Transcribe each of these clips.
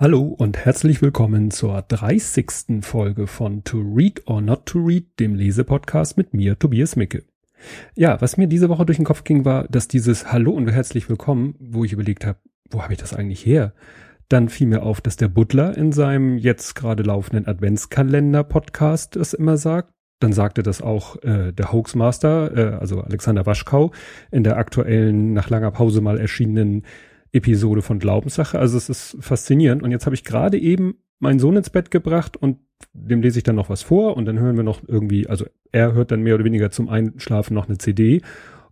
Hallo und herzlich willkommen zur 30. Folge von To Read or Not to Read, dem Lesepodcast mit mir, Tobias Micke. Ja, was mir diese Woche durch den Kopf ging, war, dass dieses Hallo und herzlich willkommen, wo ich überlegt habe, wo habe ich das eigentlich her? Dann fiel mir auf, dass der Butler in seinem jetzt gerade laufenden Adventskalender-Podcast es immer sagt. Dann sagte das auch äh, der Hoaxmaster, äh, also Alexander Waschkau, in der aktuellen, nach langer Pause mal erschienenen Episode von Glaubenssache. Also es ist faszinierend. Und jetzt habe ich gerade eben meinen Sohn ins Bett gebracht und dem lese ich dann noch was vor und dann hören wir noch irgendwie, also er hört dann mehr oder weniger zum Einschlafen noch eine CD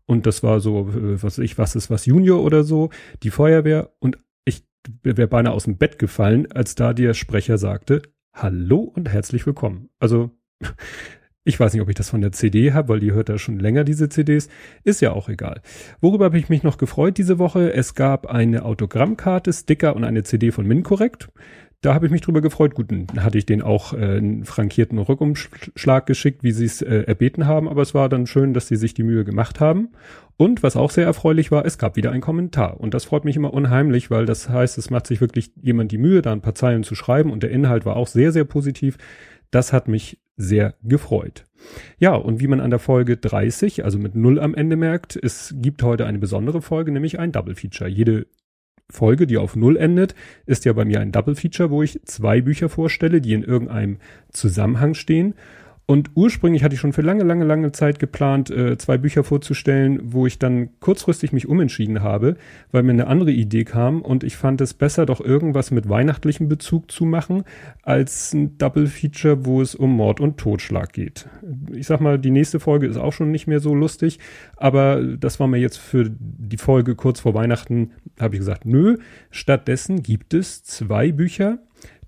und das war so, äh, was ich, was ist was Junior oder so, die Feuerwehr und ich wäre beinahe aus dem Bett gefallen, als da der Sprecher sagte, Hallo und herzlich willkommen. Also ich weiß nicht, ob ich das von der CD habe, weil die hört da schon länger, diese CDs. Ist ja auch egal. Worüber habe ich mich noch gefreut diese Woche? Es gab eine Autogrammkarte, Sticker und eine CD von MinCorrect. Da habe ich mich drüber gefreut. Gut, dann hatte ich den auch äh, einen frankierten Rückumschlag geschickt, wie sie es äh, erbeten haben, aber es war dann schön, dass sie sich die Mühe gemacht haben. Und was auch sehr erfreulich war, es gab wieder einen Kommentar. Und das freut mich immer unheimlich, weil das heißt, es macht sich wirklich jemand die Mühe, da ein paar Zeilen zu schreiben und der Inhalt war auch sehr, sehr positiv. Das hat mich sehr gefreut. Ja, und wie man an der Folge 30, also mit Null am Ende merkt, es gibt heute eine besondere Folge, nämlich ein Double Feature. Jede Folge, die auf Null endet, ist ja bei mir ein Double Feature, wo ich zwei Bücher vorstelle, die in irgendeinem Zusammenhang stehen. Und ursprünglich hatte ich schon für lange, lange, lange Zeit geplant, äh, zwei Bücher vorzustellen, wo ich dann kurzfristig mich umentschieden habe, weil mir eine andere Idee kam und ich fand es besser, doch irgendwas mit weihnachtlichem Bezug zu machen, als ein Double Feature, wo es um Mord und Totschlag geht. Ich sag mal, die nächste Folge ist auch schon nicht mehr so lustig, aber das war mir jetzt für die Folge kurz vor Weihnachten, habe ich gesagt, nö. Stattdessen gibt es zwei Bücher,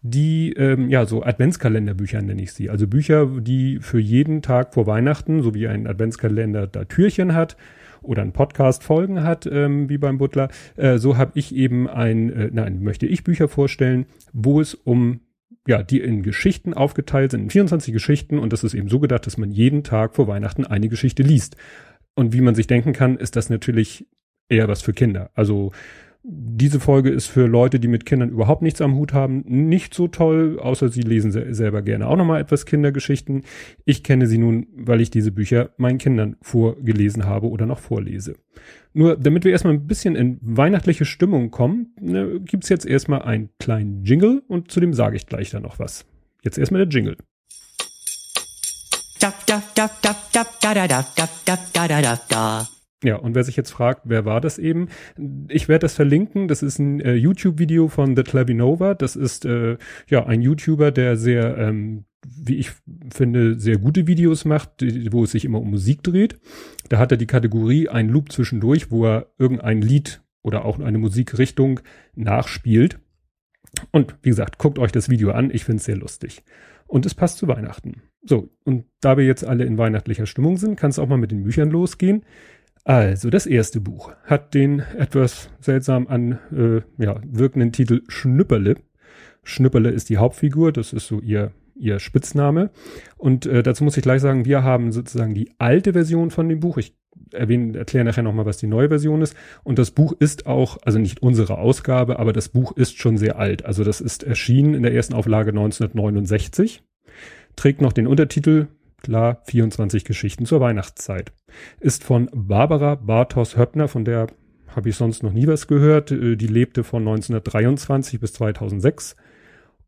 die, ähm, ja, so Adventskalenderbücher nenne ich sie. Also Bücher, die für jeden Tag vor Weihnachten, so wie ein Adventskalender da Türchen hat oder ein Podcast Folgen hat, ähm, wie beim Butler, äh, so habe ich eben ein, äh, nein, möchte ich Bücher vorstellen, wo es um ja, die in Geschichten aufgeteilt sind, in 24 Geschichten und das ist eben so gedacht, dass man jeden Tag vor Weihnachten eine Geschichte liest. Und wie man sich denken kann, ist das natürlich eher was für Kinder. Also diese Folge ist für Leute, die mit Kindern überhaupt nichts am Hut haben, nicht so toll, außer sie lesen se selber gerne auch nochmal etwas Kindergeschichten. Ich kenne sie nun, weil ich diese Bücher meinen Kindern vorgelesen habe oder noch vorlese. Nur damit wir erstmal ein bisschen in weihnachtliche Stimmung kommen, ne, gibt's jetzt erstmal einen kleinen Jingle und zu dem sage ich gleich dann noch was. Jetzt erstmal der Jingle. Da, da, da, da, da, da, da, da, da, da. Ja, und wer sich jetzt fragt, wer war das eben? Ich werde das verlinken. Das ist ein äh, YouTube-Video von The Clavinova. Das ist äh, ja ein YouTuber, der sehr, ähm, wie ich finde, sehr gute Videos macht, wo es sich immer um Musik dreht. Da hat er die Kategorie ein Loop zwischendurch, wo er irgendein Lied oder auch eine Musikrichtung nachspielt. Und wie gesagt, guckt euch das Video an. Ich finde es sehr lustig. Und es passt zu Weihnachten. So, und da wir jetzt alle in weihnachtlicher Stimmung sind, kann es auch mal mit den Büchern losgehen. Also, das erste Buch hat den etwas seltsam an äh, ja, wirkenden Titel Schnüpperle. Schnüpperle ist die Hauptfigur, das ist so ihr, ihr Spitzname. Und äh, dazu muss ich gleich sagen, wir haben sozusagen die alte Version von dem Buch. Ich erwähne, erkläre nachher nochmal, was die neue Version ist. Und das Buch ist auch, also nicht unsere Ausgabe, aber das Buch ist schon sehr alt. Also das ist erschienen in der ersten Auflage 1969, trägt noch den Untertitel Klar, 24 Geschichten zur Weihnachtszeit. Ist von Barbara Bartos Höppner, von der habe ich sonst noch nie was gehört. Äh, die lebte von 1923 bis 2006.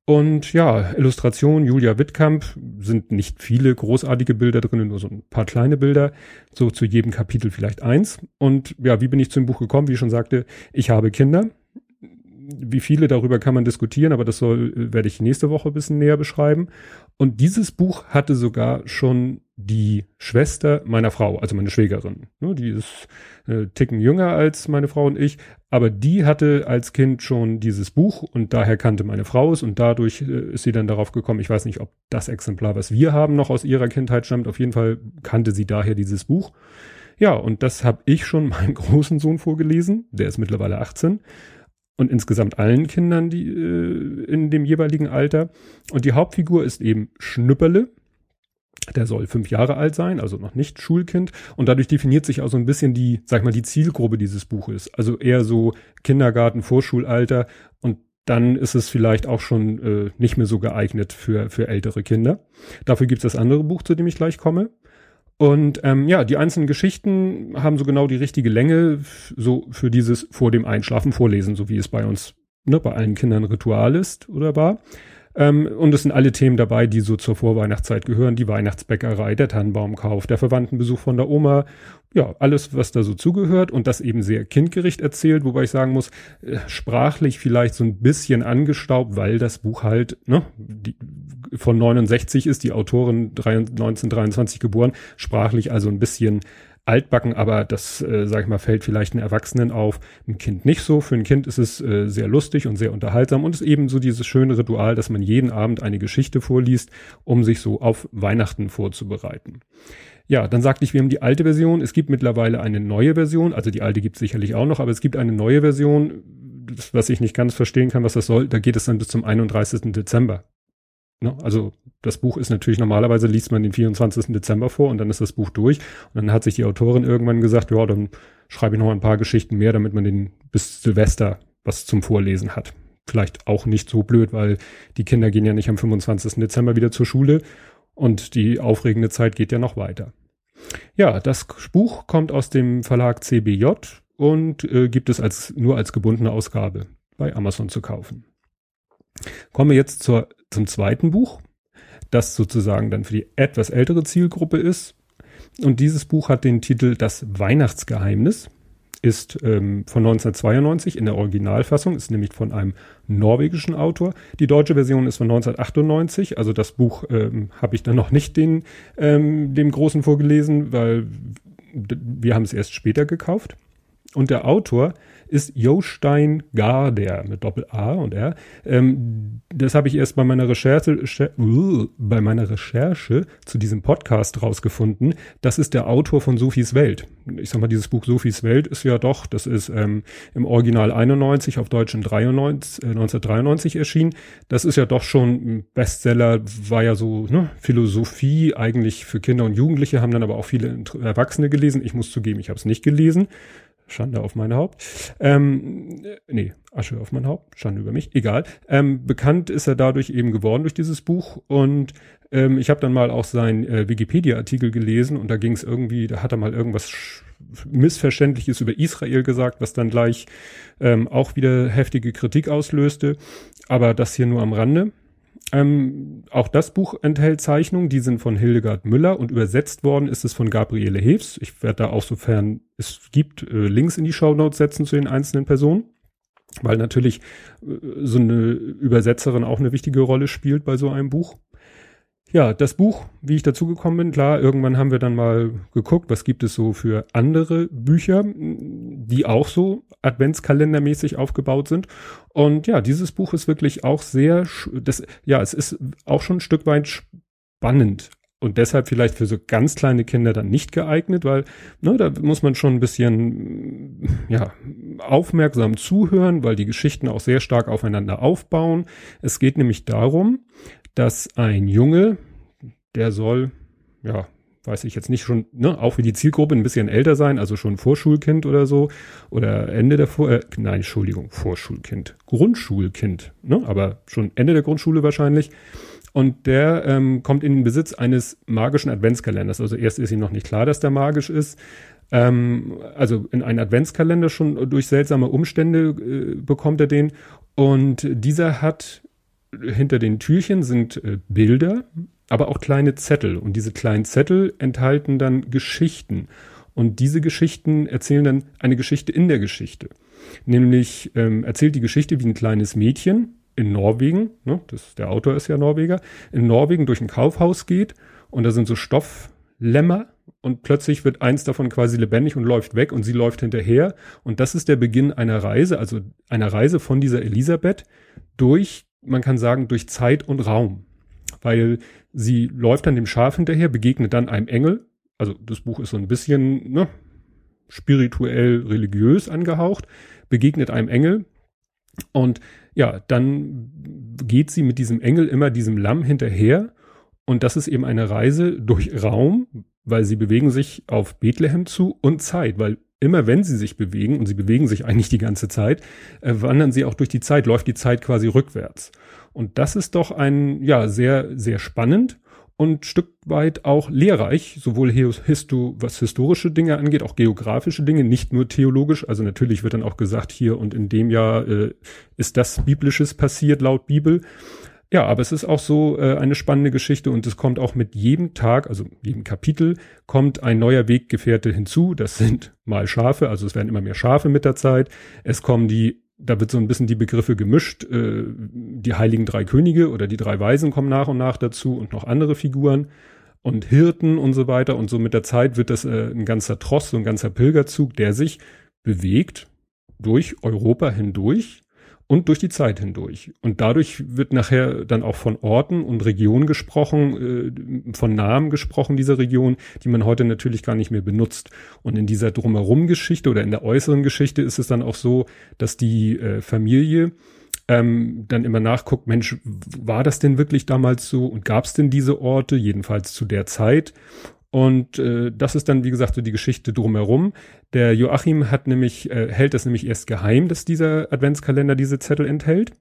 Und ja, Illustration Julia Wittkamp sind nicht viele großartige Bilder drin, nur so ein paar kleine Bilder, so zu jedem Kapitel vielleicht eins. Und ja, wie bin ich zum Buch gekommen? Wie ich schon sagte, ich habe Kinder wie viele darüber kann man diskutieren, aber das soll, werde ich nächste Woche ein bisschen näher beschreiben. Und dieses Buch hatte sogar schon die Schwester meiner Frau, also meine Schwägerin. Ne, die ist äh, Ticken jünger als meine Frau und ich, aber die hatte als Kind schon dieses Buch und daher kannte meine Frau es und dadurch äh, ist sie dann darauf gekommen. Ich weiß nicht, ob das Exemplar, was wir haben, noch aus ihrer Kindheit stammt. Auf jeden Fall kannte sie daher dieses Buch. Ja, und das habe ich schon meinem großen Sohn vorgelesen. Der ist mittlerweile 18 und insgesamt allen Kindern, die äh, in dem jeweiligen Alter. Und die Hauptfigur ist eben Schnüpperle. Der soll fünf Jahre alt sein, also noch nicht Schulkind. Und dadurch definiert sich auch so ein bisschen die, sag mal, die Zielgruppe dieses Buches. Also eher so Kindergarten, Vorschulalter. Und dann ist es vielleicht auch schon äh, nicht mehr so geeignet für, für ältere Kinder. Dafür gibt es das andere Buch, zu dem ich gleich komme. Und ähm, ja, die einzelnen Geschichten haben so genau die richtige Länge, so für dieses vor dem Einschlafen vorlesen, so wie es bei uns, ne, bei allen Kindern Ritual ist oder war. Ähm, und es sind alle Themen dabei, die so zur Vorweihnachtszeit gehören. Die Weihnachtsbäckerei, der Tannenbaumkauf, der Verwandtenbesuch von der Oma. Ja, alles, was da so zugehört und das eben sehr kindgericht erzählt, wobei ich sagen muss, äh, sprachlich vielleicht so ein bisschen angestaubt, weil das Buch halt, ne, die, von 69 ist, die Autorin 1923 geboren, sprachlich also ein bisschen altbacken, aber das, äh, sag ich mal, fällt vielleicht einen Erwachsenen auf, ein Kind nicht so. Für ein Kind ist es äh, sehr lustig und sehr unterhaltsam und ist eben so dieses schöne Ritual, dass man jeden Abend eine Geschichte vorliest, um sich so auf Weihnachten vorzubereiten. Ja, dann sagte ich, wir haben die alte Version. Es gibt mittlerweile eine neue Version. Also die alte gibt es sicherlich auch noch, aber es gibt eine neue Version, was ich nicht ganz verstehen kann, was das soll. Da geht es dann bis zum 31. Dezember. Ne? Also das Buch ist natürlich normalerweise liest man den 24. Dezember vor und dann ist das Buch durch. Und dann hat sich die Autorin irgendwann gesagt, ja, dann schreibe ich noch ein paar Geschichten mehr, damit man den bis Silvester was zum Vorlesen hat. Vielleicht auch nicht so blöd, weil die Kinder gehen ja nicht am 25. Dezember wieder zur Schule und die aufregende Zeit geht ja noch weiter. Ja, das Buch kommt aus dem Verlag CBJ und äh, gibt es als nur als gebundene Ausgabe bei Amazon zu kaufen. Kommen wir jetzt zur zum zweiten Buch, das sozusagen dann für die etwas ältere Zielgruppe ist. Und dieses Buch hat den Titel Das Weihnachtsgeheimnis, ist ähm, von 1992 in der Originalfassung, ist nämlich von einem norwegischen Autor. Die deutsche Version ist von 1998, also das Buch ähm, habe ich dann noch nicht den, ähm, dem Großen vorgelesen, weil wir haben es erst später gekauft. Und der Autor ist Jostein Garder mit Doppel-A und R. Ähm, das habe ich erst bei meiner Recherche, uh, bei meiner Recherche zu diesem Podcast rausgefunden. Das ist der Autor von Sophies Welt. Ich sag mal, dieses Buch Sophies Welt ist ja doch, das ist ähm, im Original 91, auf Deutsch in 93, äh, 1993 erschienen. Das ist ja doch schon ein Bestseller, war ja so ne, Philosophie eigentlich für Kinder und Jugendliche, haben dann aber auch viele Erwachsene gelesen. Ich muss zugeben, ich habe es nicht gelesen. Schande auf mein Haupt. Ähm, nee, Asche auf mein Haupt, Schande über mich, egal. Ähm, bekannt ist er dadurch eben geworden durch dieses Buch und ähm, ich habe dann mal auch seinen äh, Wikipedia-Artikel gelesen und da ging es irgendwie, da hat er mal irgendwas Missverständliches über Israel gesagt, was dann gleich ähm, auch wieder heftige Kritik auslöste. Aber das hier nur am Rande. Ähm, auch das Buch enthält Zeichnungen, die sind von Hildegard Müller und übersetzt worden ist es von Gabriele Heves. Ich werde da auch sofern es gibt äh, Links in die Show Notes setzen zu den einzelnen Personen, weil natürlich äh, so eine Übersetzerin auch eine wichtige Rolle spielt bei so einem Buch. Ja, das Buch, wie ich dazu gekommen bin, klar, irgendwann haben wir dann mal geguckt, was gibt es so für andere Bücher, die auch so Adventskalendermäßig aufgebaut sind. Und ja, dieses Buch ist wirklich auch sehr, das, ja, es ist auch schon ein Stück weit spannend und deshalb vielleicht für so ganz kleine Kinder dann nicht geeignet, weil ne, da muss man schon ein bisschen ja aufmerksam zuhören, weil die Geschichten auch sehr stark aufeinander aufbauen. Es geht nämlich darum, dass ein Junge, der soll, ja, weiß ich jetzt nicht schon, ne, auch wie die Zielgruppe ein bisschen älter sein, also schon Vorschulkind oder so, oder Ende der Vor, äh, nein, Entschuldigung, Vorschulkind, Grundschulkind, ne, aber schon Ende der Grundschule wahrscheinlich. Und der ähm, kommt in den Besitz eines magischen Adventskalenders. Also erst ist ihm noch nicht klar, dass der magisch ist. Ähm, also in einen Adventskalender schon durch seltsame Umstände äh, bekommt er den. Und dieser hat hinter den Türchen sind äh, Bilder, aber auch kleine Zettel. Und diese kleinen Zettel enthalten dann Geschichten. Und diese Geschichten erzählen dann eine Geschichte in der Geschichte. Nämlich ähm, erzählt die Geschichte wie ein kleines Mädchen in Norwegen, ne, das, der Autor ist ja Norweger, in Norwegen durch ein Kaufhaus geht und da sind so Stofflämmer und plötzlich wird eins davon quasi lebendig und läuft weg und sie läuft hinterher. Und das ist der Beginn einer Reise, also einer Reise von dieser Elisabeth durch man kann sagen, durch Zeit und Raum. Weil sie läuft dann dem Schaf hinterher, begegnet dann einem Engel. Also das Buch ist so ein bisschen ne, spirituell, religiös angehaucht, begegnet einem Engel. Und ja, dann geht sie mit diesem Engel immer diesem Lamm hinterher. Und das ist eben eine Reise durch Raum, weil sie bewegen sich auf Bethlehem zu und Zeit, weil immer wenn sie sich bewegen, und sie bewegen sich eigentlich die ganze Zeit, äh, wandern sie auch durch die Zeit, läuft die Zeit quasi rückwärts. Und das ist doch ein, ja, sehr, sehr spannend und Stück weit auch lehrreich, sowohl histo was historische Dinge angeht, auch geografische Dinge, nicht nur theologisch. Also natürlich wird dann auch gesagt, hier und in dem Jahr äh, ist das Biblisches passiert laut Bibel. Ja, aber es ist auch so äh, eine spannende Geschichte und es kommt auch mit jedem Tag, also jedem Kapitel, kommt ein neuer Weggefährte hinzu. Das sind mal Schafe, also es werden immer mehr Schafe mit der Zeit. Es kommen die da wird so ein bisschen die Begriffe gemischt. Äh, die heiligen drei Könige oder die drei Weisen kommen nach und nach dazu und noch andere Figuren und Hirten und so weiter. Und so mit der Zeit wird das äh, ein ganzer Tross, so ein ganzer Pilgerzug, der sich bewegt durch Europa hindurch und durch die Zeit hindurch. Und dadurch wird nachher dann auch von Orten und Regionen gesprochen, äh, von Namen gesprochen dieser Region, die man heute natürlich gar nicht mehr benutzt. Und in dieser Drumherum-Geschichte oder in der äußeren Geschichte ist es dann auch so, dass die äh, Familie ähm, dann immer nachguckt, Mensch, war das denn wirklich damals so und gab es denn diese Orte, jedenfalls zu der Zeit? Und äh, das ist dann, wie gesagt, so die Geschichte drumherum. Der Joachim hat nämlich, äh, hält das nämlich erst geheim, dass dieser Adventskalender diese Zettel enthält.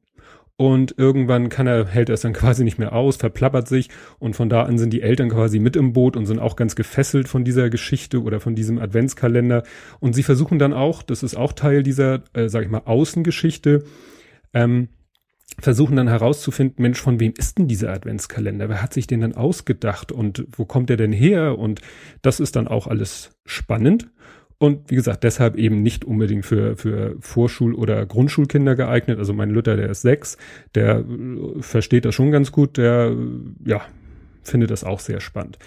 Und irgendwann kann er, hält er es dann quasi nicht mehr aus, verplappert sich und von da an sind die Eltern quasi mit im Boot und sind auch ganz gefesselt von dieser Geschichte oder von diesem Adventskalender. Und sie versuchen dann auch, das ist auch Teil dieser, äh, sag ich mal, Außengeschichte, ähm, versuchen dann herauszufinden, Mensch, von wem ist denn dieser Adventskalender? Wer hat sich den dann ausgedacht und wo kommt er denn her? Und das ist dann auch alles spannend. Und wie gesagt, deshalb eben nicht unbedingt für, für Vorschul- oder Grundschulkinder geeignet. Also mein Luther, der ist sechs, der äh, versteht das schon ganz gut, der, ja, finde das auch sehr spannend.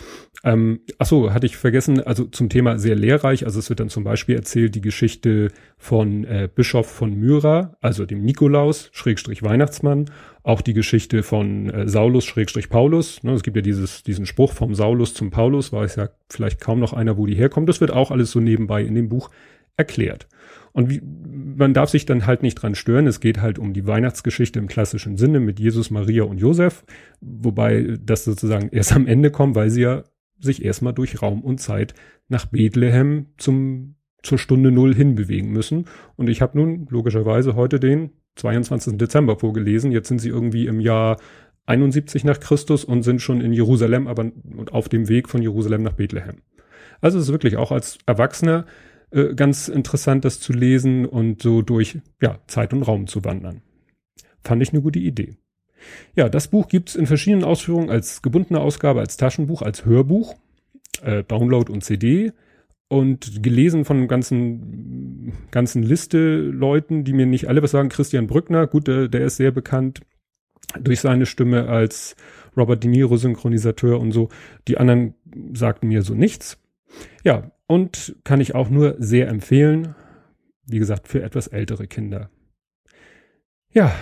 Ähm, ach so, hatte ich vergessen, also zum Thema sehr lehrreich. Also es wird dann zum Beispiel erzählt die Geschichte von äh, Bischof von Myra, also dem Nikolaus, Schrägstrich Weihnachtsmann. Auch die Geschichte von äh, Saulus, Schrägstrich Paulus. Ne, es gibt ja dieses, diesen Spruch vom Saulus zum Paulus, weiß ja vielleicht kaum noch einer, wo die herkommt. Das wird auch alles so nebenbei in dem Buch erklärt. Und wie, man darf sich dann halt nicht dran stören. Es geht halt um die Weihnachtsgeschichte im klassischen Sinne mit Jesus, Maria und Josef, wobei das sozusagen erst am Ende kommt, weil sie ja sich erstmal durch Raum und Zeit nach Bethlehem zum, zur Stunde Null hinbewegen müssen. Und ich habe nun logischerweise heute den 22. Dezember vorgelesen. Jetzt sind sie irgendwie im Jahr 71 nach Christus und sind schon in Jerusalem, aber auf dem Weg von Jerusalem nach Bethlehem. Also es ist wirklich auch als Erwachsener äh, ganz interessant, das zu lesen und so durch ja, Zeit und Raum zu wandern. Fand ich eine gute Idee. Ja, das Buch gibt's in verschiedenen Ausführungen als gebundene Ausgabe, als Taschenbuch, als Hörbuch, äh, Download und CD und gelesen von ganzen ganzen Liste Leuten, die mir nicht alle was sagen. Christian Brückner, gut, der, der ist sehr bekannt durch seine Stimme als Robert De Niro Synchronisateur und so. Die anderen sagten mir so nichts. Ja, und kann ich auch nur sehr empfehlen. Wie gesagt, für etwas ältere Kinder. Ja,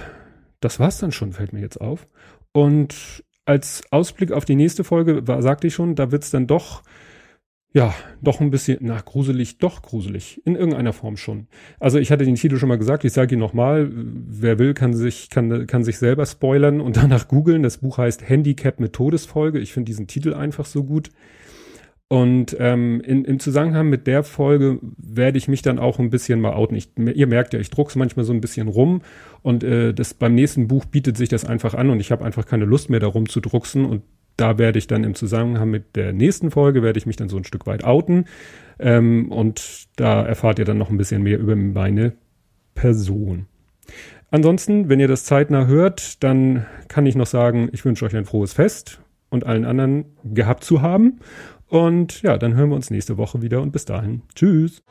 das war's dann schon, fällt mir jetzt auf. Und als Ausblick auf die nächste Folge war, sagte ich schon, da wird's dann doch, ja, doch ein bisschen, na, gruselig, doch gruselig. In irgendeiner Form schon. Also ich hatte den Titel schon mal gesagt, ich sage ihn nochmal. Wer will, kann sich, kann, kann sich selber spoilern und danach googeln. Das Buch heißt Handicap mit Todesfolge. Ich finde diesen Titel einfach so gut. Und ähm, in, im Zusammenhang mit der Folge werde ich mich dann auch ein bisschen mal outen. Ich, ihr merkt ja, ich druck's manchmal so ein bisschen rum. Und äh, das beim nächsten Buch bietet sich das einfach an. Und ich habe einfach keine Lust mehr darum zu drucksen und da werde ich dann im Zusammenhang mit der nächsten Folge werde ich mich dann so ein Stück weit outen. Ähm, und da erfahrt ihr dann noch ein bisschen mehr über meine Person. Ansonsten, wenn ihr das zeitnah hört, dann kann ich noch sagen, ich wünsche euch ein frohes Fest und allen anderen gehabt zu haben und ja, dann hören wir uns nächste Woche wieder und bis dahin. Tschüss.